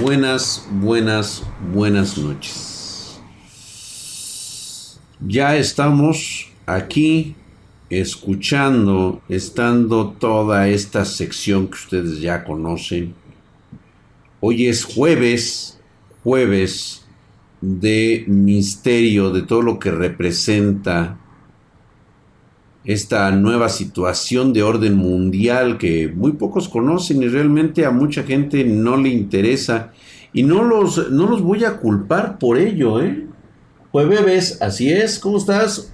buenas, buenas, buenas noches. Ya estamos aquí escuchando, estando toda esta sección que ustedes ya conocen. Hoy es jueves, jueves de misterio, de todo lo que representa esta nueva situación de orden mundial que muy pocos conocen y realmente a mucha gente no le interesa. Y no los, no los voy a culpar por ello, ¿eh? Pues bebés, así es, ¿cómo estás?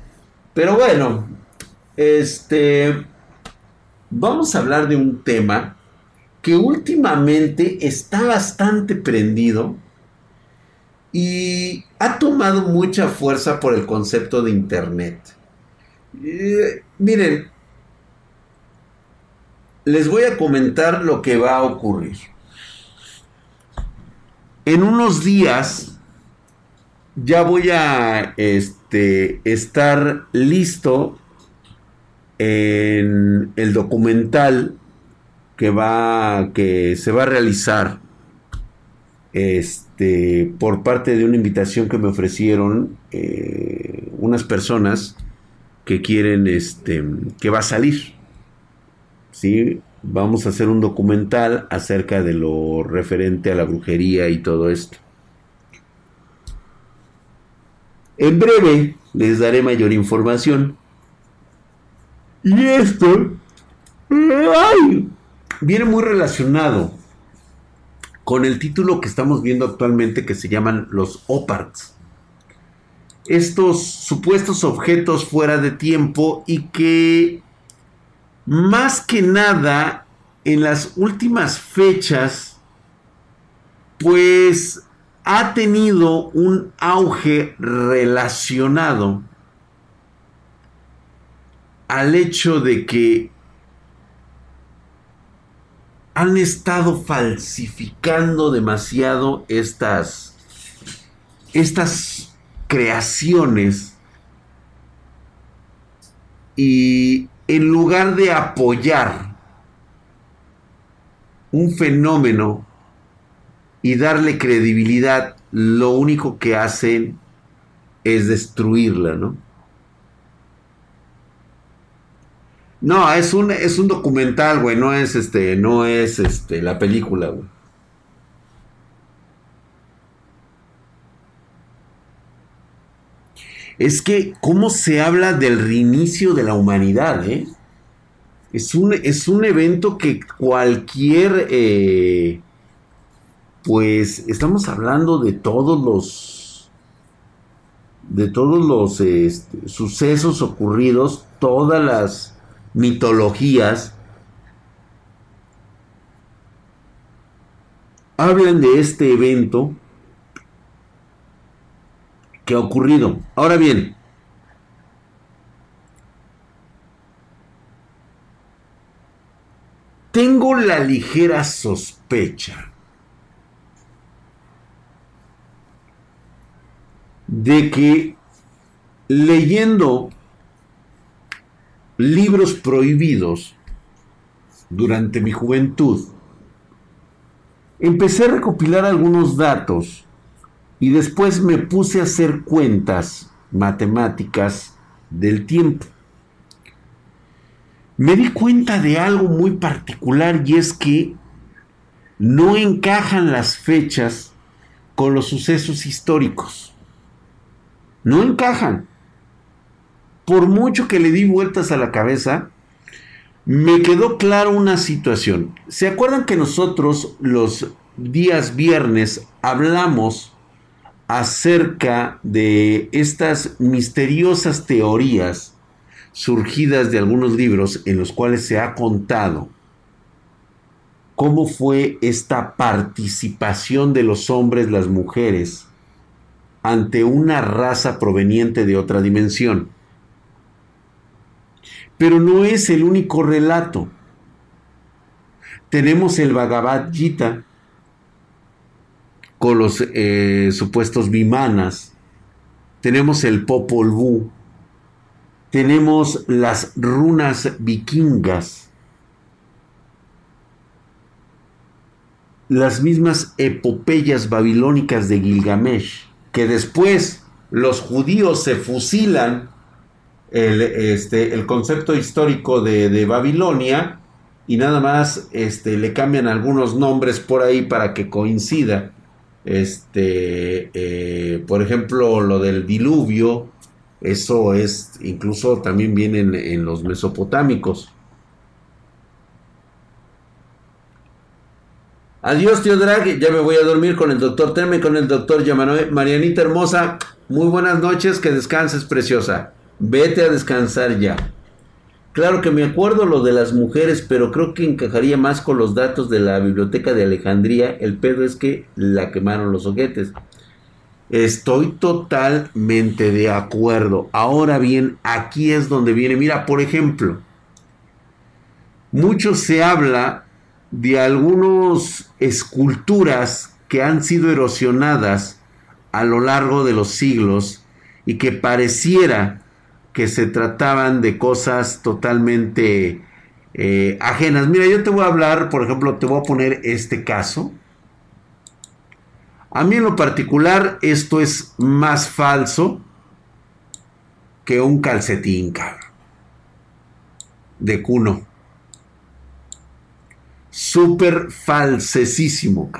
Pero bueno, este, vamos a hablar de un tema que últimamente está bastante prendido y ha tomado mucha fuerza por el concepto de Internet. Eh, miren, les voy a comentar lo que va a ocurrir. En unos días ya voy a este, estar listo en el documental que va que se va a realizar este por parte de una invitación que me ofrecieron eh, unas personas que quieren, este, que va a salir. ¿Sí? Vamos a hacer un documental acerca de lo referente a la brujería y todo esto. En breve les daré mayor información. Y esto viene muy relacionado con el título que estamos viendo actualmente que se llaman los OPARTs estos supuestos objetos fuera de tiempo y que más que nada en las últimas fechas pues ha tenido un auge relacionado al hecho de que han estado falsificando demasiado estas estas creaciones y en lugar de apoyar un fenómeno y darle credibilidad, lo único que hacen es destruirla, ¿no? No, es un, es un documental, güey, no es este, no es este, la película. Es que cómo se habla del reinicio de la humanidad, ¿eh? Es un, es un evento que cualquier, eh, pues estamos hablando de todos los, de todos los este, sucesos ocurridos, todas las mitologías, hablan de este evento que ha ocurrido. Ahora bien, tengo la ligera sospecha de que leyendo libros prohibidos durante mi juventud, empecé a recopilar algunos datos y después me puse a hacer cuentas matemáticas del tiempo. Me di cuenta de algo muy particular y es que no encajan las fechas con los sucesos históricos. No encajan. Por mucho que le di vueltas a la cabeza, me quedó claro una situación. ¿Se acuerdan que nosotros los días viernes hablamos acerca de estas misteriosas teorías surgidas de algunos libros en los cuales se ha contado cómo fue esta participación de los hombres, las mujeres, ante una raza proveniente de otra dimensión. Pero no es el único relato. Tenemos el Bhagavad Gita, los eh, supuestos bimanas, tenemos el Popol Vuh, tenemos las runas vikingas. las mismas epopeyas babilónicas de Gilgamesh, que después los judíos se fusilan el, este, el concepto histórico de, Babilonia y nada más este, le cambian algunos nombres por ahí para que coincida. Este, eh, por ejemplo, lo del diluvio, eso es, incluso también viene en los mesopotámicos. Adiós, tío Drag. Ya me voy a dormir con el doctor Terme, con el doctor Yamanoe. Marianita hermosa, muy buenas noches. Que descanses, preciosa. Vete a descansar ya. Claro que me acuerdo lo de las mujeres, pero creo que encajaría más con los datos de la biblioteca de Alejandría. El pedo es que la quemaron los ojetes. Estoy totalmente de acuerdo. Ahora bien, aquí es donde viene. Mira, por ejemplo, mucho se habla de algunas esculturas que han sido erosionadas a lo largo de los siglos y que pareciera que se trataban de cosas totalmente eh, ajenas. Mira, yo te voy a hablar, por ejemplo, te voy a poner este caso. A mí en lo particular esto es más falso que un calcetín, cabrón. De cuno súper falsesísimo.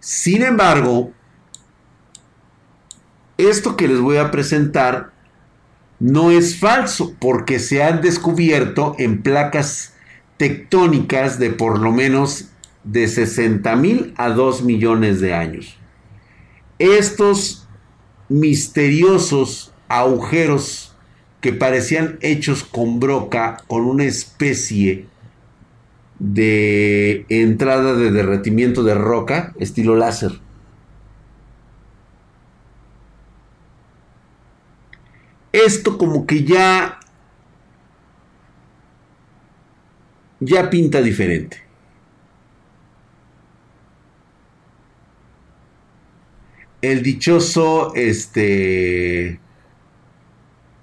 Sin embargo, esto que les voy a presentar no es falso porque se han descubierto en placas tectónicas de por lo menos de 60 mil a 2 millones de años. Estos misteriosos agujeros que parecían hechos con broca, con una especie de entrada de derretimiento de roca, estilo láser. Esto como que ya ya pinta diferente. El dichoso este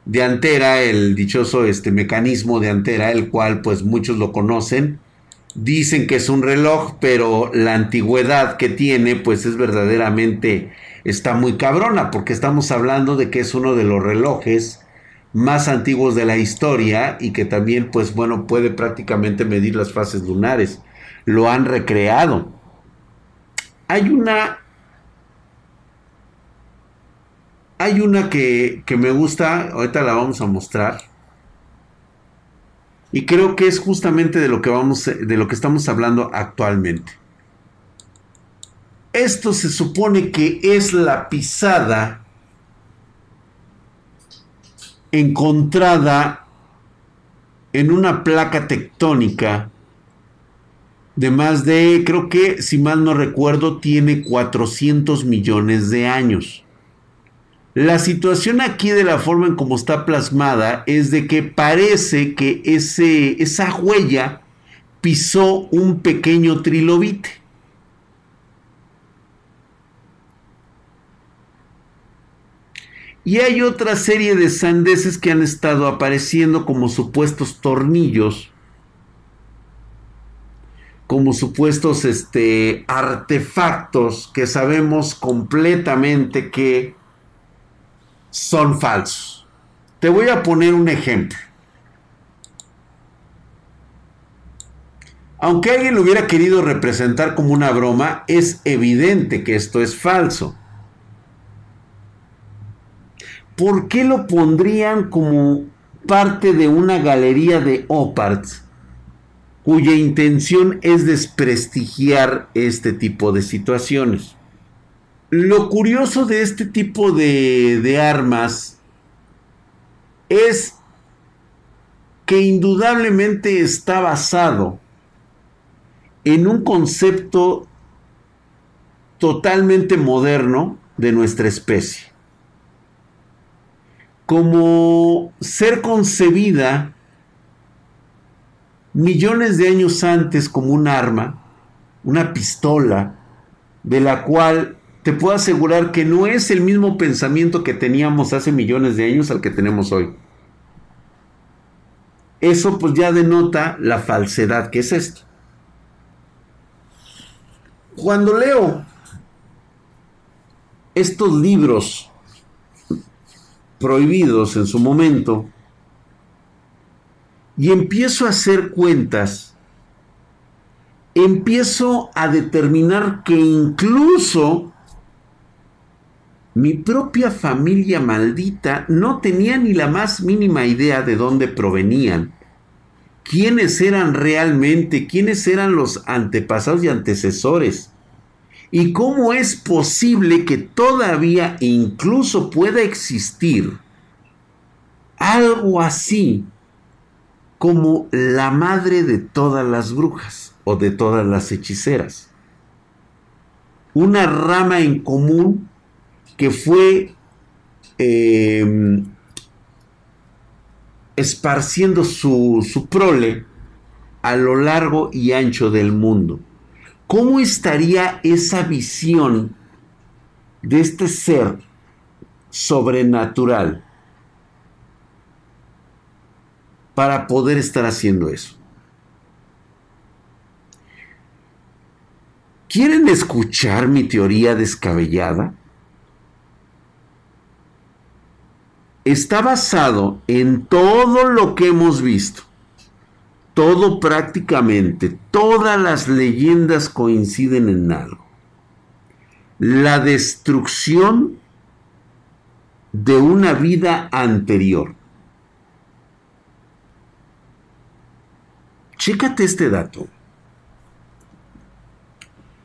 de Antera, el dichoso este mecanismo de Antera, el cual pues muchos lo conocen. Dicen que es un reloj, pero la antigüedad que tiene pues es verdaderamente está muy cabrona porque estamos hablando de que es uno de los relojes más antiguos de la historia y que también pues bueno puede prácticamente medir las fases lunares. Lo han recreado. Hay una Hay una que, me gusta, ahorita la vamos a mostrar. Y creo que es justamente de lo que vamos, de lo que estamos hablando actualmente. Esto se supone que es la pisada encontrada en una placa tectónica de más de, creo que si mal no recuerdo, tiene 400 millones de años. La situación aquí de la forma en como está plasmada es de que parece que ese, esa huella pisó un pequeño trilobite. Y hay otra serie de sandeces que han estado apareciendo como supuestos tornillos, como supuestos este, artefactos que sabemos completamente que son falsos. Te voy a poner un ejemplo. Aunque alguien lo hubiera querido representar como una broma, es evidente que esto es falso. ¿Por qué lo pondrían como parte de una galería de oparts cuya intención es desprestigiar este tipo de situaciones? Lo curioso de este tipo de, armas es que indudablemente está basado en un concepto totalmente moderno de nuestra especie. Como ser concebida millones de años antes como un arma, una pistola, de la cual te puedo asegurar que no es el mismo pensamiento que teníamos hace millones de años al que tenemos hoy. eso pues ya denota la falsedad que es esto. Cuando leo estos libros prohibidos en su momento y empiezo a hacer cuentas, empiezo a determinar que incluso mi propia familia maldita no tenía ni la más mínima idea de dónde provenían, quiénes eran realmente, quiénes eran los antepasados y antecesores. ¿Y cómo es posible que todavía incluso pueda existir algo así como la madre de todas las brujas o de todas las hechiceras? Una rama en común que fue em, esparciendo su, su prole a lo largo y ancho del mundo. ¿Cómo estaría esa visión de este ser sobrenatural para poder estar haciendo eso? ¿Quieren escuchar mi teoría descabellada? Está basado en todo lo que hemos visto todo prácticamente, todas las leyendas coinciden en algo. La destrucción de una vida anterior. Chécate este dato.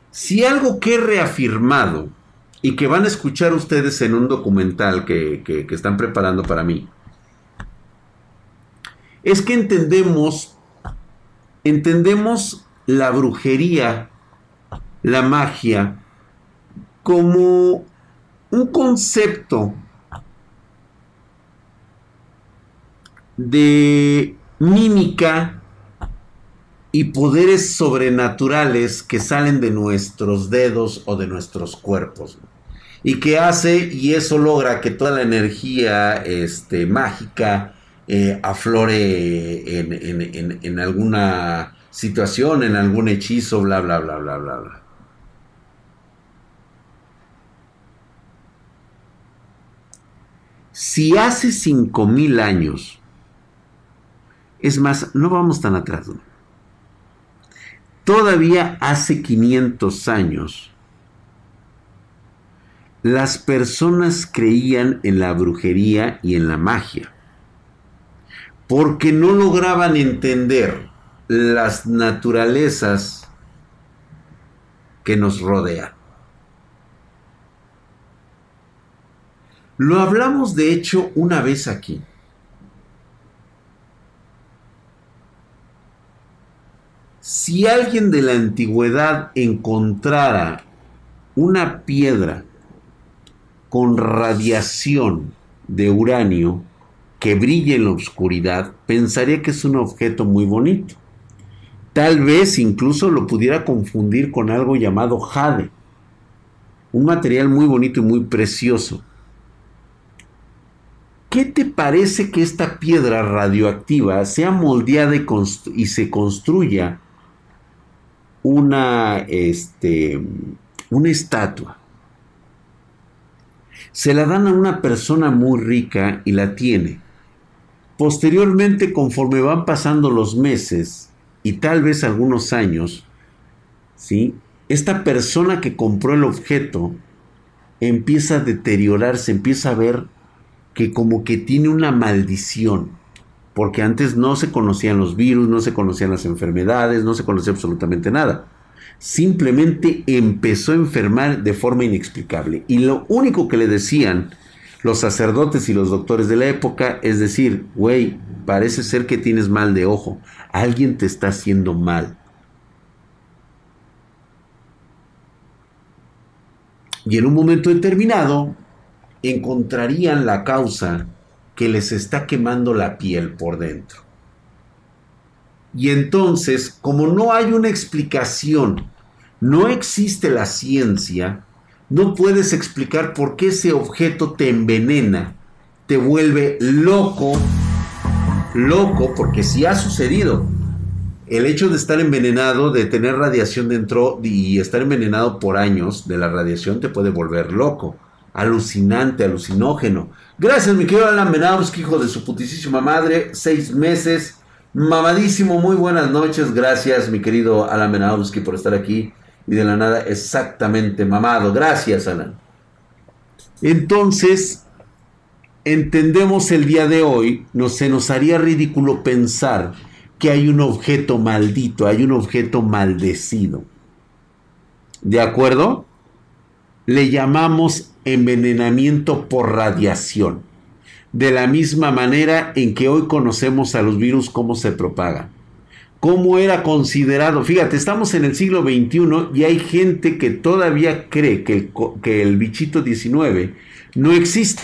Si algo que he reafirmado y que van a escuchar ustedes en un documental que, que están preparando para mí, es que entendemos entendemos la brujería, la magia, como un concepto de mímica y poderes sobrenaturales que salen de nuestros dedos o de nuestros cuerpos. Y que hace, y eso logra que toda la energía este, mágica, eh, aflore en, alguna situación, en algún hechizo, bla, bla, bla, bla, bla, bla. Si hace 5000 años, es más, no vamos tan atrás, todavía hace 500 años, las personas creían en la brujería y en la magia porque no lograban entender las naturalezas que nos rodean. Lo hablamos de hecho una vez aquí. Si alguien de la antigüedad encontrara una piedra con radiación de uranio, que brille en la oscuridad, pensaría que es un objeto muy bonito. Tal vez incluso lo pudiera confundir con algo llamado jade, un material muy bonito y muy precioso. ¿Qué te parece que esta piedra radioactiva sea moldeada y, se construya una, este, una estatua? Se la dan a una persona muy rica y la tiene Posteriormente, conforme van pasando los meses y tal vez algunos años, ¿sí? esta persona que compró el objeto empieza a deteriorarse, empieza a ver que como que tiene una maldición, porque antes no se conocían los virus, no se conocían las enfermedades, no se conocía absolutamente nada. Simplemente empezó a enfermar de forma inexplicable. Y lo único que le decían los sacerdotes y los doctores de la época, es decir, güey, parece ser que tienes mal de ojo, alguien te está haciendo mal. Y en un momento determinado encontrarían la causa que les está quemando la piel por dentro. Y entonces, como no hay una explicación, no existe la ciencia, no puedes explicar por qué ese objeto te envenena, te vuelve loco loco porque sí ha sucedido. El hecho de estar envenenado, de tener radiación dentro y estar envenenado por años de la radiación te puede volver loco, alucinante, alucinógeno. Gracias, mi querido Alan Benowski, hijo de su putísima madre, seis meses, mamadísimo, muy buenas noches. Gracias, mi querido Alan Benowski, por estar aquí y de la nada exactamente mamado. Gracias, Alan. Entonces, entendemos el día de hoy, no, se nos haría ridículo pensar que hay un objeto maldito, hay un objeto maldecido. ¿De acuerdo? Le llamamos envenenamiento por radiación. De la misma manera en que hoy conocemos a los virus cómo se propagan. ¿Cómo era considerado? Fíjate, estamos en el siglo XXI y hay gente que todavía cree que el, que el bichito 19 no existe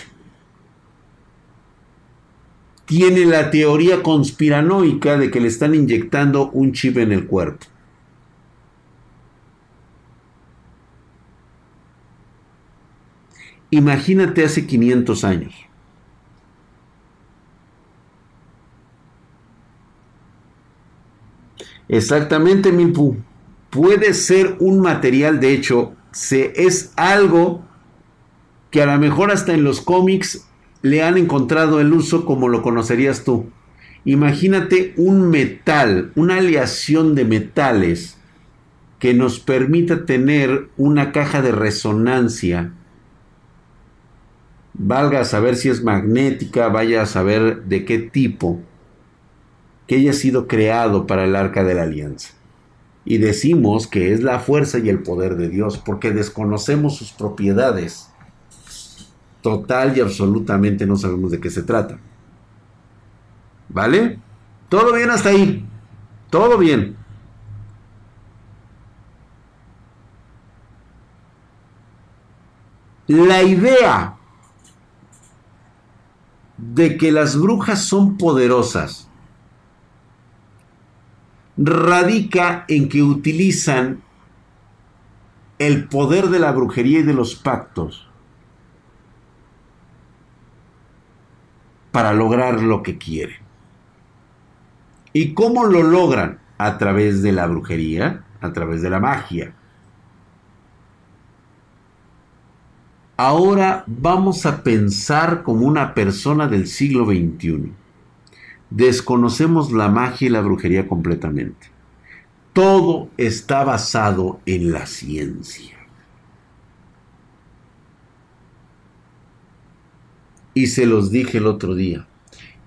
tiene la teoría conspiranoica de que le están inyectando un chip en el cuerpo. Imagínate hace 500 años. Exactamente, Milpu. Puede ser un material, de hecho, se, es algo que a lo mejor hasta en los cómics le han encontrado el uso como lo conocerías tú. Imagínate un metal, una aleación de metales que nos permita tener una caja de resonancia. Valga a saber si es magnética, vaya a saber de qué tipo, que haya sido creado para el arca de la alianza. Y decimos que es la fuerza y el poder de Dios, porque desconocemos sus propiedades total y absolutamente no sabemos de qué se trata. ¿Vale? Todo bien hasta ahí. Todo bien. La idea de que las brujas son poderosas radica en que utilizan el poder de la brujería y de los pactos para lograr lo que quieren. ¿Y cómo lo logran? A través de la brujería, a través de la magia. Ahora vamos a pensar como una persona del siglo XXI. Desconocemos la magia y la brujería completamente. Todo está basado en la ciencia. Y se los dije el otro día.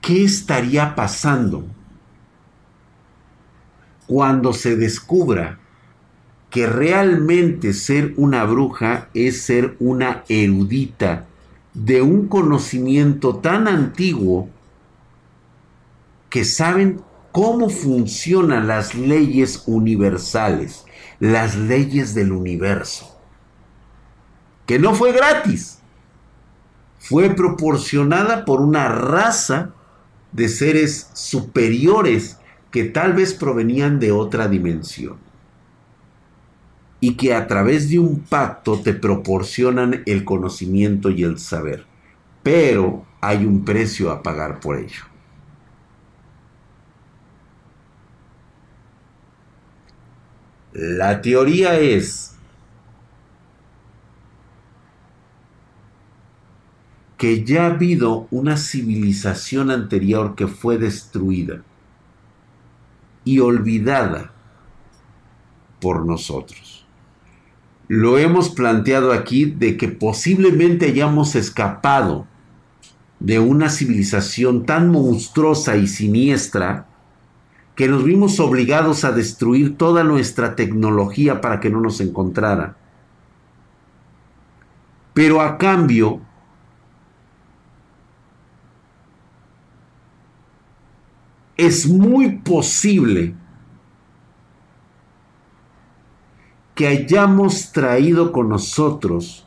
¿Qué estaría pasando cuando se descubra que realmente ser una bruja es ser una erudita de un conocimiento tan antiguo que saben cómo funcionan las leyes universales, las leyes del universo? Que no fue gratis fue proporcionada por una raza de seres superiores que tal vez provenían de otra dimensión y que a través de un pacto te proporcionan el conocimiento y el saber. Pero hay un precio a pagar por ello. La teoría es que ya ha habido una civilización anterior que fue destruida y olvidada por nosotros. Lo hemos planteado aquí de que posiblemente hayamos escapado de una civilización tan monstruosa y siniestra que nos vimos obligados a destruir toda nuestra tecnología para que no nos encontrara. Pero a cambio es muy posible que hayamos traído con nosotros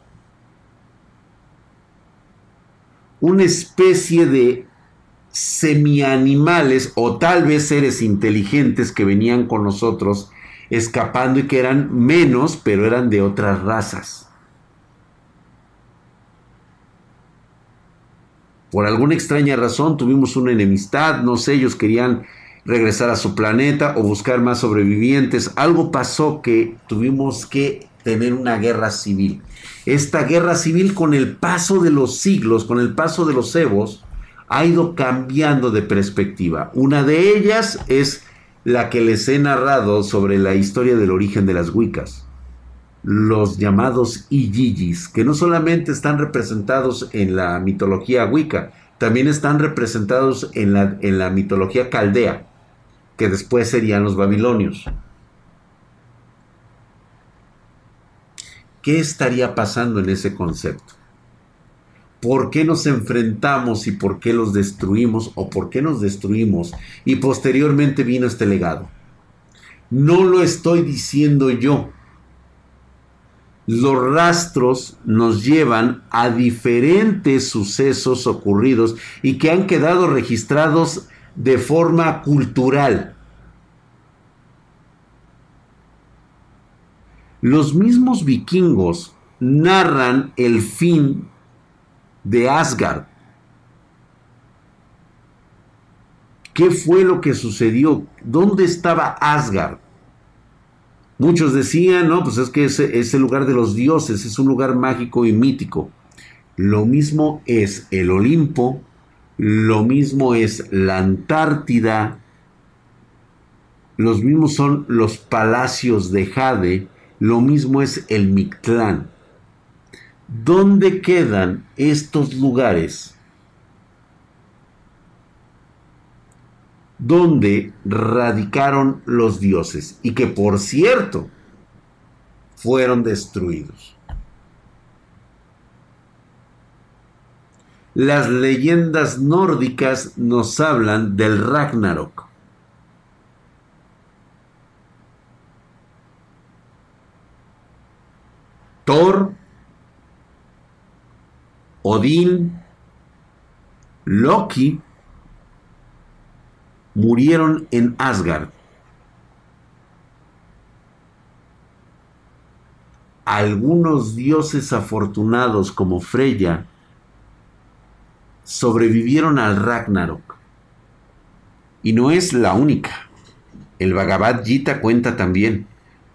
una especie de semianimales o tal vez seres inteligentes que venían con nosotros escapando y que eran menos, pero eran de otras razas. Por alguna extraña razón tuvimos una enemistad, no sé, ellos querían regresar a su planeta o buscar más sobrevivientes. Algo pasó que tuvimos que tener una guerra civil. Esta guerra civil con el paso de los siglos, con el paso de los evos, ha ido cambiando de perspectiva. Una de ellas es la que les he narrado sobre la historia del origen de las Wiccas. Los llamados Iyijis, que no solamente están representados en la mitología Wicca, también están representados en la, en la mitología caldea, que después serían los babilonios. ¿Qué estaría pasando en ese concepto? ¿Por qué nos enfrentamos y por qué los destruimos o por qué nos destruimos? Y posteriormente vino este legado. No lo estoy diciendo yo. Los rastros nos llevan a diferentes sucesos ocurridos y que han quedado registrados de forma cultural. Los mismos vikingos narran el fin de Asgard. ¿Qué fue lo que sucedió? ¿Dónde estaba Asgard? Muchos decían, no, pues es que es, es el lugar de los dioses, es un lugar mágico y mítico. Lo mismo es el Olimpo, lo mismo es la Antártida, los mismos son los palacios de Jade, lo mismo es el Mictlán. ¿Dónde quedan estos lugares donde radicaron los dioses y que por cierto fueron destruidos? Las leyendas nórdicas nos hablan del Ragnarok. Thor Odín, Loki murieron en Asgard. Algunos dioses afortunados como Freya sobrevivieron al Ragnarok. Y no es la única. El Bhagavad Gita cuenta también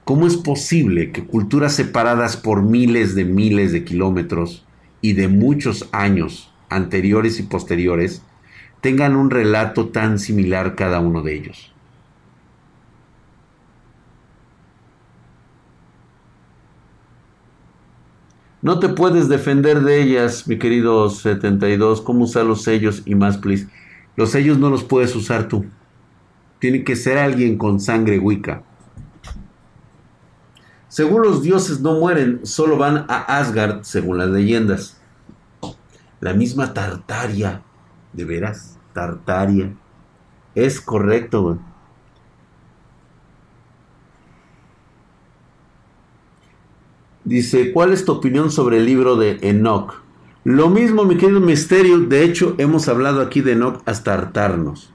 cómo es posible que culturas separadas por miles de miles de kilómetros y de muchos años anteriores y posteriores tengan un relato tan similar cada uno de ellos. No te puedes defender de ellas, mi querido 72. ¿Cómo usar los sellos y más, please? Los sellos no los puedes usar tú. Tiene que ser alguien con sangre Wicca. Según los dioses no mueren, solo van a Asgard, según las leyendas. La misma Tartaria, de veras, Tartaria. Es correcto, Dice, ¿cuál es tu opinión sobre el libro de Enoch? Lo mismo, mi querido Misterio, de hecho hemos hablado aquí de Enoch hasta hartarnos.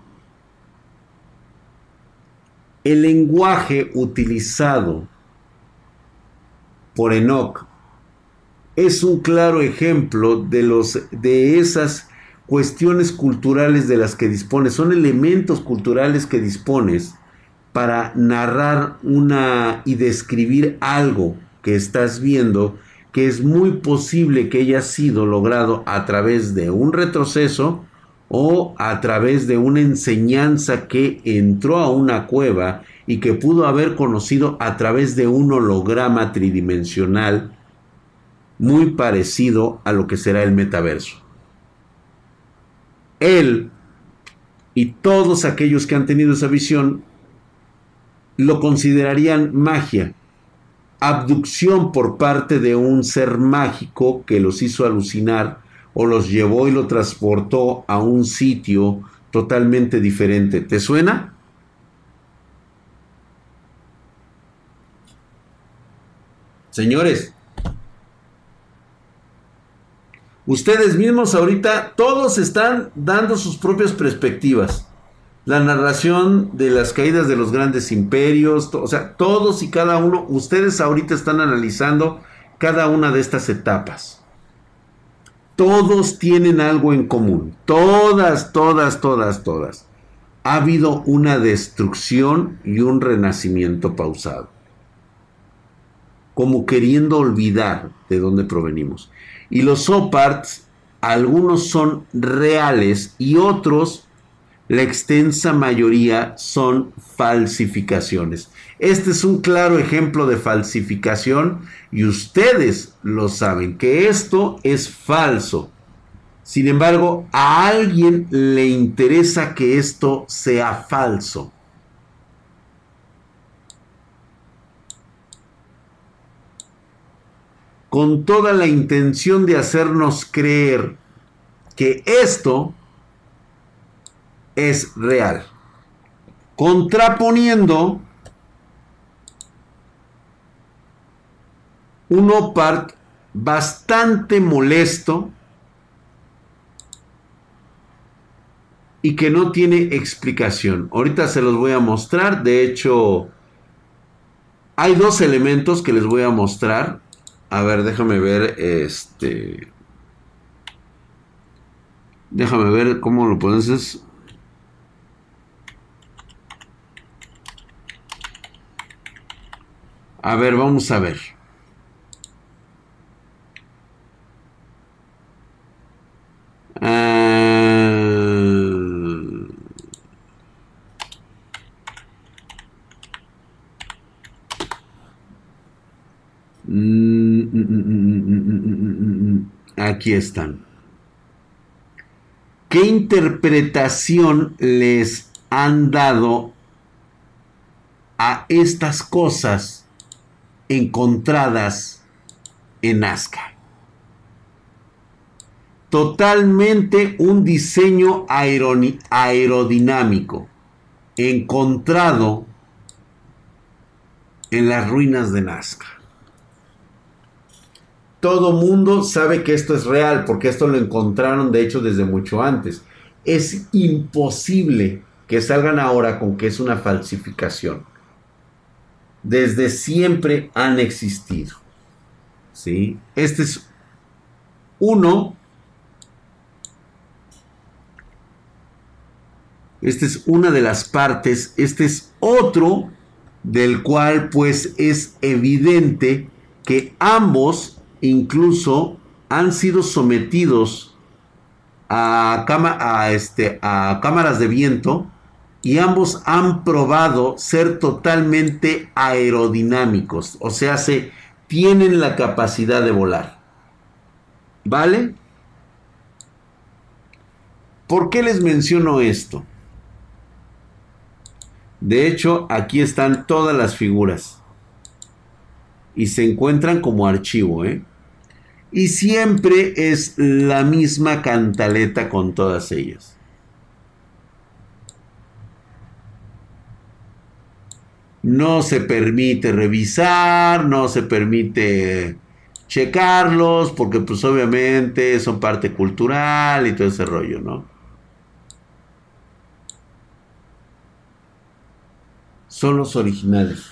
El lenguaje utilizado por Enoch. Es un claro ejemplo de, los, de esas cuestiones culturales de las que dispones, son elementos culturales que dispones para narrar una y describir algo que estás viendo que es muy posible que haya sido logrado a través de un retroceso o a través de una enseñanza que entró a una cueva y que pudo haber conocido a través de un holograma tridimensional muy parecido a lo que será el metaverso. Él y todos aquellos que han tenido esa visión lo considerarían magia, abducción por parte de un ser mágico que los hizo alucinar o los llevó y lo transportó a un sitio totalmente diferente. ¿Te suena? Señores, ustedes mismos ahorita todos están dando sus propias perspectivas. La narración de las caídas de los grandes imperios, o sea, todos y cada uno, ustedes ahorita están analizando cada una de estas etapas. todos tienen algo en común. Todas, todas, todas, todas. Ha habido una destrucción y un renacimiento pausado. Como queriendo olvidar de dónde provenimos. Y los oparts, algunos son reales y otros, la extensa mayoría, son falsificaciones. Este es un claro ejemplo de falsificación y ustedes lo saben, que esto es falso. Sin embargo, a alguien le interesa que esto sea falso. Con toda la intención de hacernos creer que esto es real. Contraponiendo un OPART bastante molesto y que no tiene explicación. Ahorita se los voy a mostrar. De hecho, hay dos elementos que les voy a mostrar. A ver, déjame ver este. Déjame ver cómo lo pones. A ver, vamos a ver. Aquí están. ¿Qué interpretación les han dado a estas cosas encontradas en Nazca? Totalmente un diseño aerodinámico encontrado en las ruinas de Nazca todo mundo sabe que esto es real, porque esto lo encontraron de hecho desde mucho antes. Es imposible que salgan ahora con que es una falsificación. Desde siempre han existido. ¿Sí? Este es uno. Esta es una de las partes. Este es otro del cual pues es evidente que ambos incluso han sido sometidos a, este, a cámaras de viento y ambos han probado ser totalmente aerodinámicos, o sea, se tienen la capacidad de volar. ¿Vale? ¿Por qué les menciono esto? De hecho, aquí están todas las figuras. Y se encuentran como archivo, ¿eh? Y siempre es la misma cantaleta con todas ellas. No se permite revisar, no se permite checarlos, porque pues obviamente son parte cultural y todo ese rollo, ¿no? Son los originales.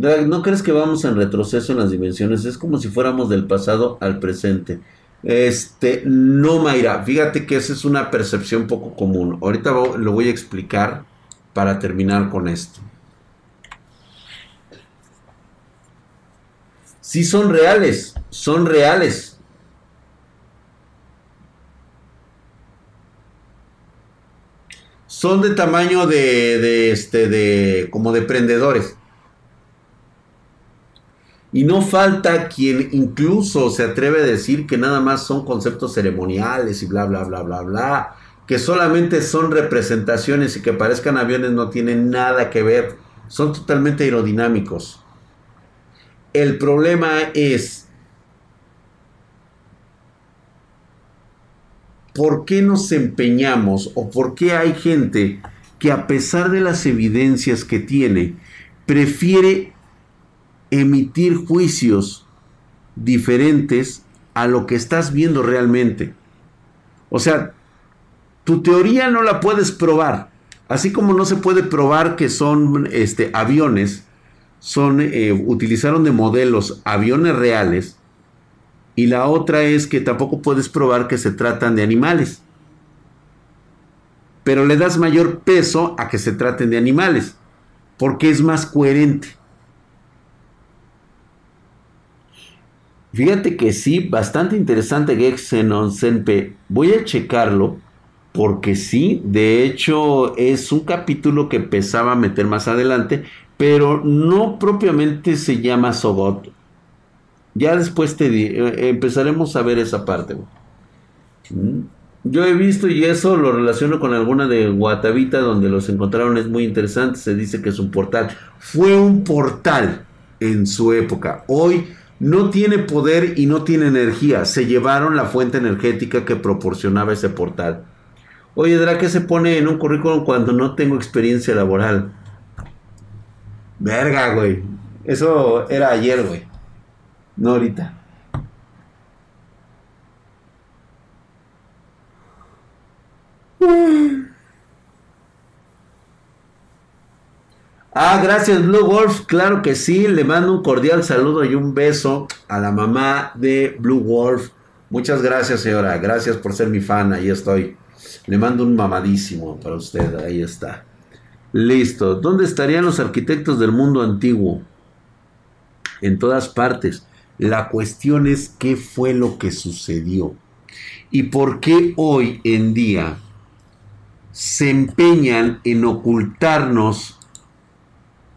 ¿No crees que vamos en retroceso en las dimensiones? Es como si fuéramos del pasado al presente. Este, no, Mayra, fíjate que esa es una percepción poco común. Ahorita lo voy a explicar para terminar con esto. Sí son reales, son reales. Son de tamaño de, este, de, como de prendedores. Y no falta quien incluso se atreve a decir que nada más son conceptos ceremoniales y bla, bla, bla, bla, bla, que solamente son representaciones y que parezcan aviones no tienen nada que ver, son totalmente aerodinámicos. El problema es, ¿por qué nos empeñamos o por qué hay gente que a pesar de las evidencias que tiene, prefiere emitir juicios diferentes a lo que estás viendo realmente. O sea, tu teoría no la puedes probar. Así como no se puede probar que son este, aviones, son, eh, utilizaron de modelos aviones reales y la otra es que tampoco puedes probar que se tratan de animales. Pero le das mayor peso a que se traten de animales, porque es más coherente. Fíjate que sí, bastante interesante Gexenon Senpe. Voy a checarlo porque sí, de hecho es un capítulo que pensaba meter más adelante, pero no propiamente se llama Sogot. Ya después te eh, empezaremos a ver esa parte. Mm. Yo he visto y eso lo relaciono con alguna de Guatavita donde los encontraron, es muy interesante, se dice que es un portal. Fue un portal en su época. Hoy no tiene poder y no tiene energía. Se llevaron la fuente energética que proporcionaba ese portal. Oye, ¿qué se pone en un currículum cuando no tengo experiencia laboral? Verga, güey. Eso era ayer, güey. No ahorita. Ah, gracias Blue Wolf, claro que sí, le mando un cordial saludo y un beso a la mamá de Blue Wolf. Muchas gracias señora, gracias por ser mi fan, ahí estoy. Le mando un mamadísimo para usted, ahí está. Listo. ¿Dónde estarían los arquitectos del mundo antiguo? En todas partes. La cuestión es qué fue lo que sucedió. Y por qué hoy en día se empeñan en ocultarnos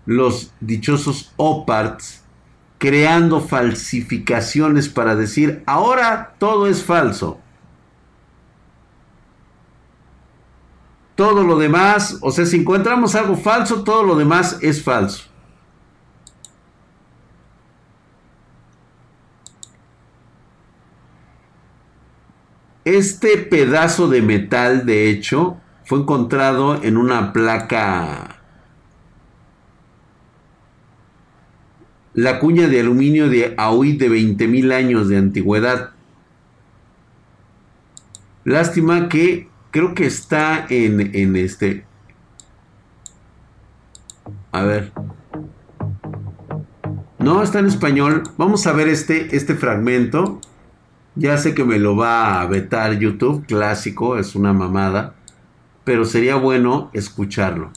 los dichosos OPARTs, creando falsificaciones para decir, ahora todo es falso. Todo lo demás, o sea, si encontramos algo falso, todo lo demás es falso. Este pedazo de metal, de hecho, fue encontrado en una placa. La cuña de aluminio de Aui de 20.000 años de antigüedad. Lástima que creo que está en, en este. A ver. No, está en español. Vamos a ver este, este fragmento. Ya sé que me lo va a vetar YouTube, clásico, es una mamada. Pero sería bueno escucharlo.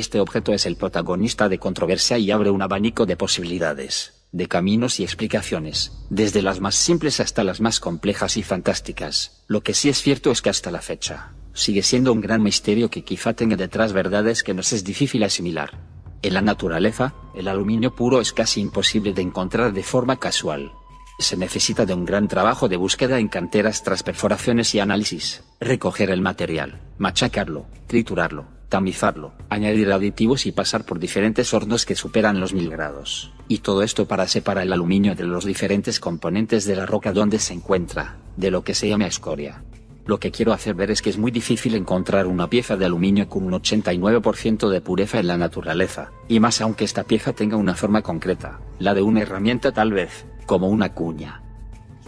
Este objeto es el protagonista de controversia y abre un abanico de posibilidades, de caminos y explicaciones, desde las más simples hasta las más complejas y fantásticas. Lo que sí es cierto es que hasta la fecha, sigue siendo un gran misterio que quizá tenga detrás verdades que nos es difícil asimilar. En la naturaleza, el aluminio puro es casi imposible de encontrar de forma casual. Se necesita de un gran trabajo de búsqueda en canteras tras perforaciones y análisis, recoger el material, machacarlo, triturarlo, tamizarlo, añadir aditivos y pasar por diferentes hornos que superan los mil grados. Y todo esto para separar el aluminio de los diferentes componentes de la roca donde se encuentra, de lo que se llama escoria. Lo que quiero hacer ver es que es muy difícil encontrar una pieza de aluminio con un 89% de pureza en la naturaleza, y más aunque esta pieza tenga una forma concreta, la de una herramienta tal vez, como una cuña.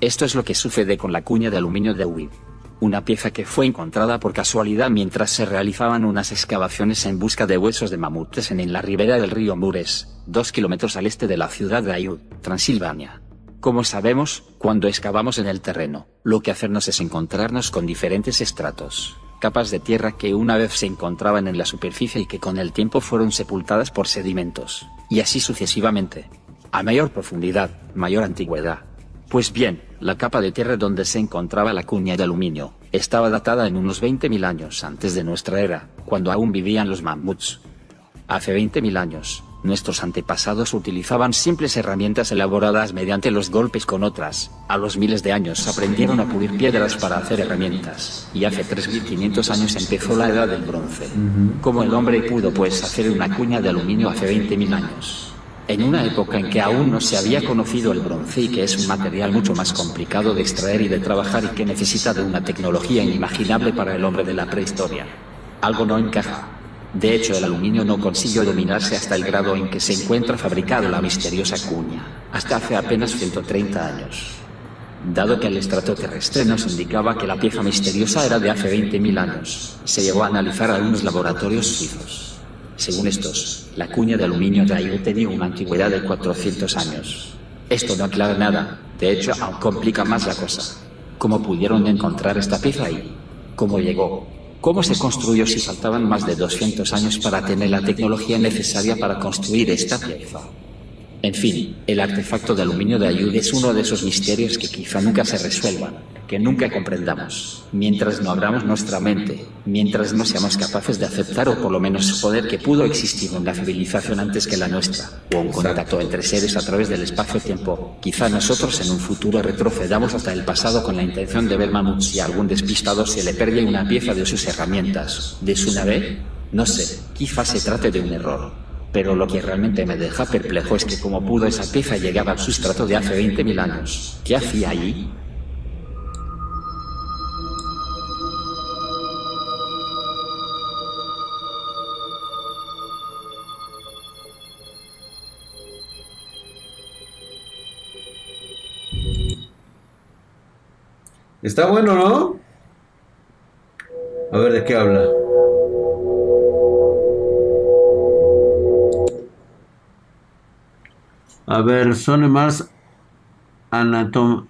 Esto es lo que sucede con la cuña de aluminio de Witt una pieza que fue encontrada por casualidad mientras se realizaban unas excavaciones en busca de huesos de mamutes en, la ribera del río Mures, dos kilómetros al este de la ciudad de Ayud, Transilvania. Como sabemos, cuando excavamos en el terreno, lo que hacernos es encontrarnos con diferentes estratos, capas de tierra que una vez se encontraban en la superficie y que con el tiempo fueron sepultadas por sedimentos, y así sucesivamente. A mayor profundidad, mayor antigüedad, pues bien, la capa de tierra donde se encontraba la cuña de aluminio, estaba datada en unos 20.000 años antes de nuestra era, cuando aún vivían los mamuts. Hace 20.000 años, nuestros antepasados utilizaban simples herramientas elaboradas mediante los golpes con otras. A los miles de años aprendieron a pulir piedras para hacer herramientas. Y hace 3.500 años empezó la edad del bronce. Como el hombre pudo pues hacer una cuña de aluminio hace 20.000 años en una época en que aún no se había conocido el bronce y que es un material mucho más complicado de extraer y de trabajar y que necesita de una tecnología inimaginable para el hombre de la prehistoria. Algo no encaja. De hecho, el aluminio no consiguió dominarse hasta el grado en que se encuentra fabricado la misteriosa cuña, hasta hace apenas 130 años. Dado que el estrato terrestre nos indicaba que la pieza misteriosa era de hace 20.000 años, se llegó a analizar algunos laboratorios suizos. Según estos, la cuña de aluminio de ahí tenía una antigüedad de 400 años. Esto no aclara nada, de hecho, aún complica más la cosa. ¿Cómo pudieron encontrar esta pieza ahí? ¿Cómo llegó? ¿Cómo se construyó si faltaban más de 200 años para tener la tecnología necesaria para construir esta pieza? En fin, el artefacto de aluminio de Ayud es uno de esos misterios que quizá nunca se resuelvan, que nunca comprendamos, mientras no abramos nuestra mente, mientras no seamos capaces de aceptar o por lo menos suponer que pudo existir una civilización antes que la nuestra, o un contacto entre seres a través del espacio-tiempo. Quizá nosotros en un futuro retrocedamos hasta el pasado con la intención de ver mamuts y a algún despistado se le pierde una pieza de sus herramientas, de su nave. No sé, quizá se trate de un error. Pero lo que realmente me deja perplejo es que como pudo esa pieza llegar al sustrato de hace 20.000 años. ¿Qué hacía ahí? Está bueno, ¿no? A ver de qué habla. A ver, Sony Mars Anatom.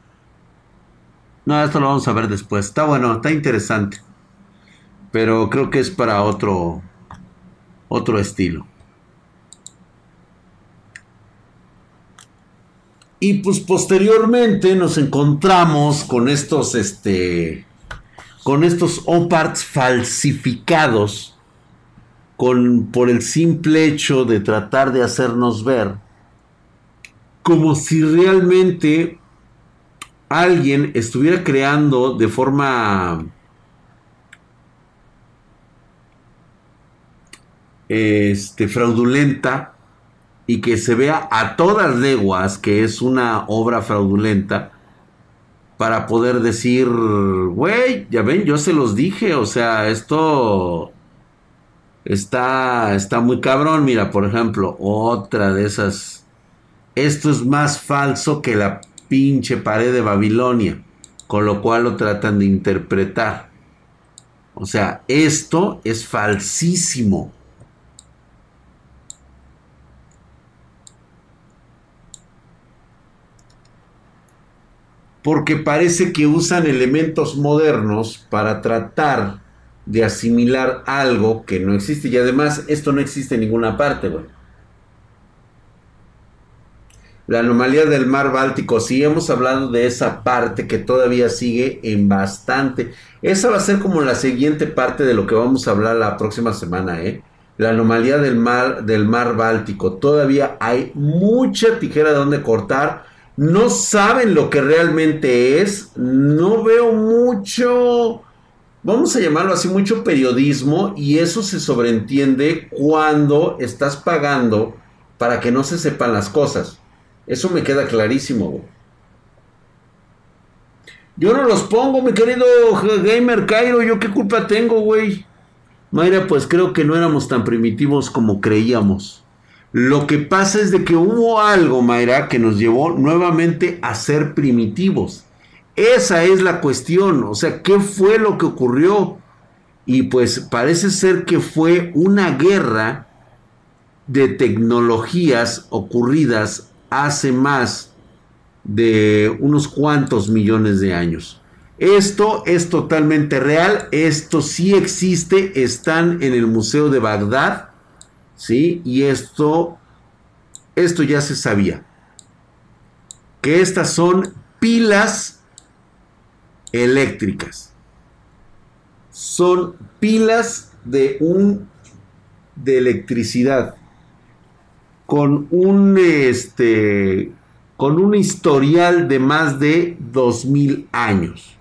No, esto lo vamos a ver después. Está bueno, está interesante. Pero creo que es para otro otro estilo. Y pues posteriormente nos encontramos con estos este con estos OPARTs falsificados con por el simple hecho de tratar de hacernos ver como si realmente alguien estuviera creando de forma este, fraudulenta y que se vea a todas leguas que es una obra fraudulenta para poder decir, güey, ya ven, yo se los dije, o sea, esto está, está muy cabrón. Mira, por ejemplo, otra de esas esto es más falso que la pinche pared de Babilonia, con lo cual lo tratan de interpretar. O sea, esto es falsísimo. Porque parece que usan elementos modernos para tratar de asimilar algo que no existe. Y además, esto no existe en ninguna parte, güey. La anomalía del mar Báltico, sí hemos hablado de esa parte que todavía sigue en bastante. Esa va a ser como la siguiente parte de lo que vamos a hablar la próxima semana, ¿eh? La anomalía del mar, del mar Báltico. Todavía hay mucha tijera de donde cortar. No saben lo que realmente es. No veo mucho, vamos a llamarlo así, mucho periodismo. Y eso se sobreentiende cuando estás pagando para que no se sepan las cosas. Eso me queda clarísimo, Yo no los pongo, mi querido gamer Cairo. ¿Yo qué culpa tengo, güey? Mayra, pues creo que no éramos tan primitivos como creíamos. Lo que pasa es de que hubo algo, Mayra, que nos llevó nuevamente a ser primitivos. Esa es la cuestión. O sea, ¿qué fue lo que ocurrió? Y pues parece ser que fue una guerra de tecnologías ocurridas hace más de unos cuantos millones de años. Esto es totalmente real, esto sí existe, están en el Museo de Bagdad, ¿sí? Y esto, esto ya se sabía. Que estas son pilas eléctricas. Son pilas de un de electricidad con un este con un historial de más de 2000 años.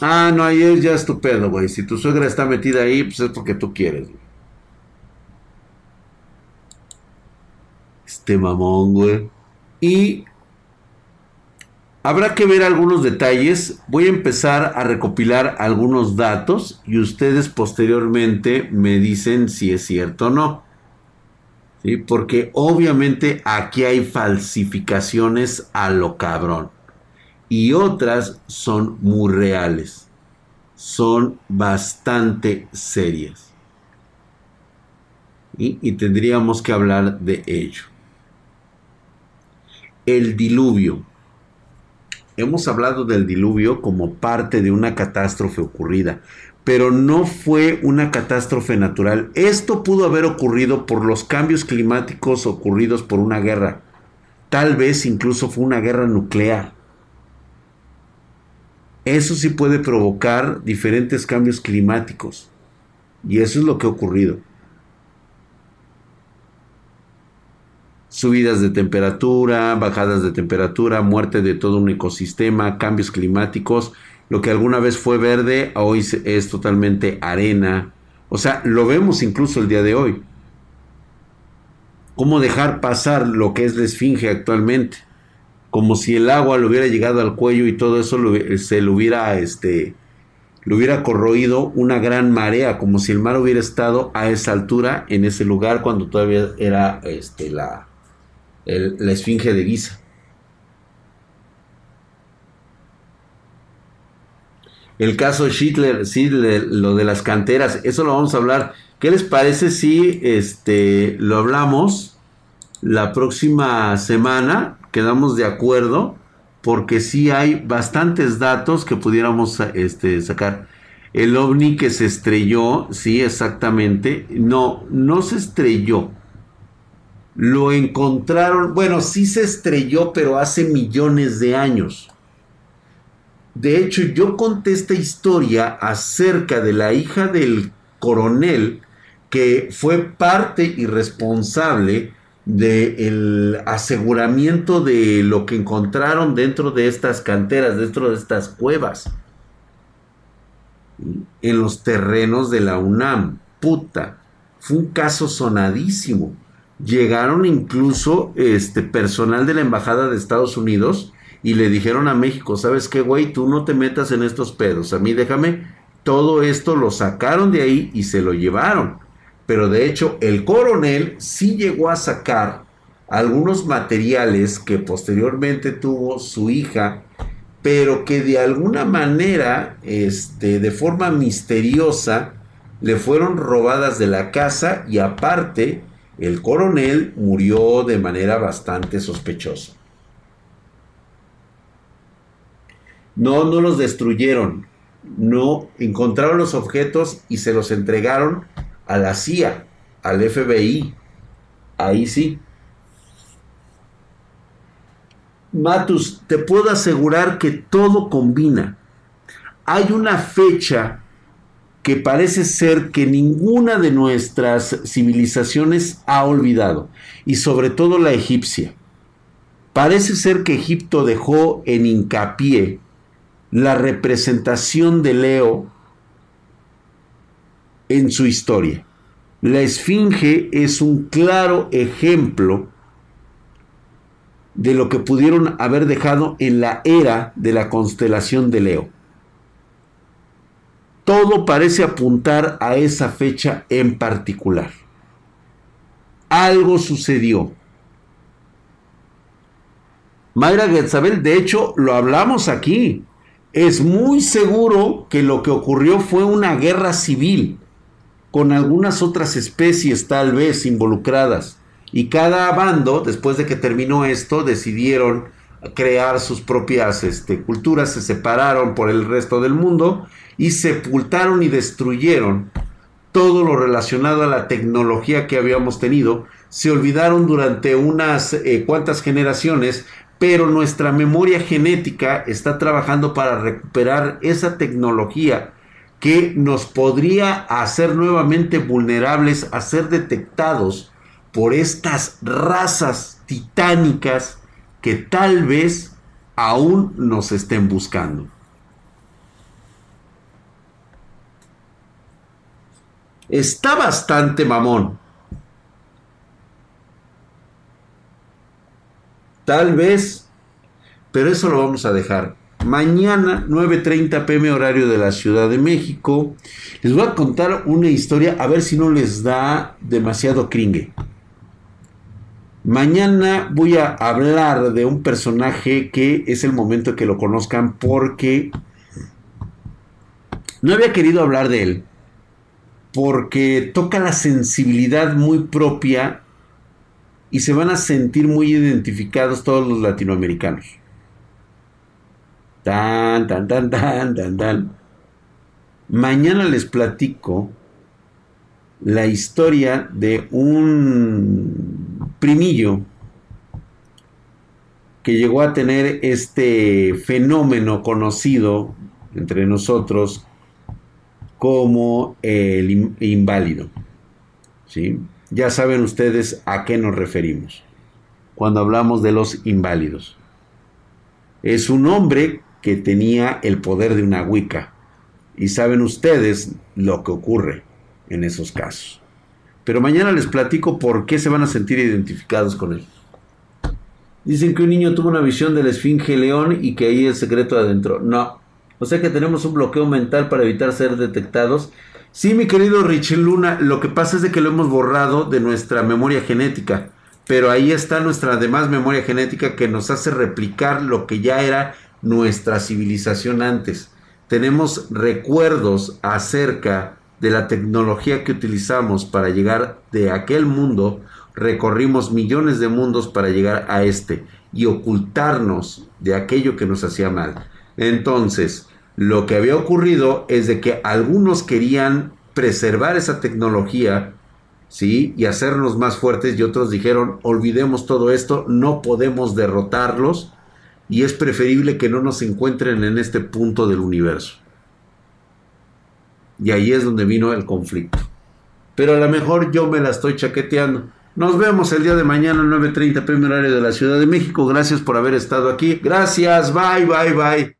Ah, no, ahí es ya estupendo, güey. Si tu suegra está metida ahí, pues es porque tú quieres, Este mamón, güey. Y Habrá que ver algunos detalles. Voy a empezar a recopilar algunos datos y ustedes posteriormente me dicen si es cierto o no. ¿Sí? Porque obviamente aquí hay falsificaciones a lo cabrón. Y otras son muy reales. Son bastante serias. Y tendríamos que hablar de ello. El diluvio hemos hablado del diluvio como parte de una catástrofe ocurrida, pero no fue una catástrofe natural. Esto pudo haber ocurrido por los cambios climáticos ocurridos por una guerra. Tal vez incluso fue una guerra nuclear. Eso sí puede provocar diferentes cambios climáticos. Y eso es lo que ha ocurrido. Subidas de temperatura, bajadas de temperatura, muerte de todo un ecosistema, cambios climáticos. Lo que alguna vez fue verde, hoy es totalmente arena. O sea, lo vemos incluso el día de hoy. ¿Cómo dejar pasar lo que es la esfinge actualmente? Como si el agua le hubiera llegado al cuello y todo eso se lo hubiera, este, le hubiera corroído una gran marea, como si el mar hubiera estado a esa altura en ese lugar cuando todavía era este, la, la esfinge de Giza. El caso Schindler, sí, lo de las canteras, eso lo vamos a hablar. ¿Qué les parece si este, lo hablamos la próxima semana? Quedamos de acuerdo, porque sí hay bastantes datos que pudiéramos este, sacar. El ovni que se estrelló, sí, exactamente. No, no se estrelló lo encontraron, bueno, sí se estrelló, pero hace millones de años. De hecho, yo conté esta historia acerca de la hija del coronel que fue parte y responsable del aseguramiento de lo que encontraron dentro de estas canteras, dentro de estas cuevas, en los terrenos de la UNAM. Puta, fue un caso sonadísimo llegaron incluso este personal de la embajada de Estados Unidos y le dijeron a México, ¿sabes qué, güey? Tú no te metas en estos pedos, a mí déjame. Todo esto lo sacaron de ahí y se lo llevaron. Pero de hecho, el coronel sí llegó a sacar algunos materiales que posteriormente tuvo su hija, pero que de alguna manera, este, de forma misteriosa, le fueron robadas de la casa y aparte el coronel murió de manera bastante sospechosa. No, no los destruyeron. No encontraron los objetos y se los entregaron a la CIA, al FBI. Ahí sí. Matus, te puedo asegurar que todo combina. Hay una fecha que parece ser que ninguna de nuestras civilizaciones ha olvidado, y sobre todo la egipcia. Parece ser que Egipto dejó en hincapié la representación de Leo en su historia. La esfinge es un claro ejemplo de lo que pudieron haber dejado en la era de la constelación de Leo todo parece apuntar a esa fecha en particular. Algo sucedió. Mayra Getzabel, de hecho, lo hablamos aquí. Es muy seguro que lo que ocurrió fue una guerra civil, con algunas otras especies tal vez involucradas. Y cada bando, después de que terminó esto, decidieron crear sus propias este, culturas, se separaron por el resto del mundo y sepultaron y destruyeron todo lo relacionado a la tecnología que habíamos tenido. Se olvidaron durante unas eh, cuantas generaciones, pero nuestra memoria genética está trabajando para recuperar esa tecnología que nos podría hacer nuevamente vulnerables a ser detectados por estas razas titánicas que tal vez aún nos estén buscando. Está bastante mamón. Tal vez pero eso lo vamos a dejar. Mañana, 9.30 pm horario de la Ciudad de México. Les voy a contar una historia, a ver si no les da demasiado cringe. Mañana voy a hablar de un personaje que es el momento que lo conozcan porque no había querido hablar de él. Porque toca la sensibilidad muy propia y se van a sentir muy identificados todos los latinoamericanos. Tan, tan, tan, tan, tan, tan. Mañana les platico la historia de un primillo que llegó a tener este fenómeno conocido entre nosotros como el inválido. ¿sí? Ya saben ustedes a qué nos referimos cuando hablamos de los inválidos. Es un hombre que tenía el poder de una Wicca. Y saben ustedes lo que ocurre en esos casos. Pero mañana les platico por qué se van a sentir identificados con él. Dicen que un niño tuvo una visión de la Esfinge León y que ahí el secreto adentro. No. O sea que tenemos un bloqueo mental para evitar ser detectados. Sí, mi querido Richie Luna, lo que pasa es de que lo hemos borrado de nuestra memoria genética. Pero ahí está nuestra demás memoria genética que nos hace replicar lo que ya era nuestra civilización antes. Tenemos recuerdos acerca de la tecnología que utilizamos para llegar de aquel mundo, recorrimos millones de mundos para llegar a este y ocultarnos de aquello que nos hacía mal. Entonces, lo que había ocurrido es de que algunos querían preservar esa tecnología, ¿sí? Y hacernos más fuertes y otros dijeron, olvidemos todo esto, no podemos derrotarlos y es preferible que no nos encuentren en este punto del universo. Y ahí es donde vino el conflicto. Pero a lo mejor yo me la estoy chaqueteando. Nos vemos el día de mañana, 9.30 pm horario de la Ciudad de México. Gracias por haber estado aquí. Gracias. Bye, bye, bye.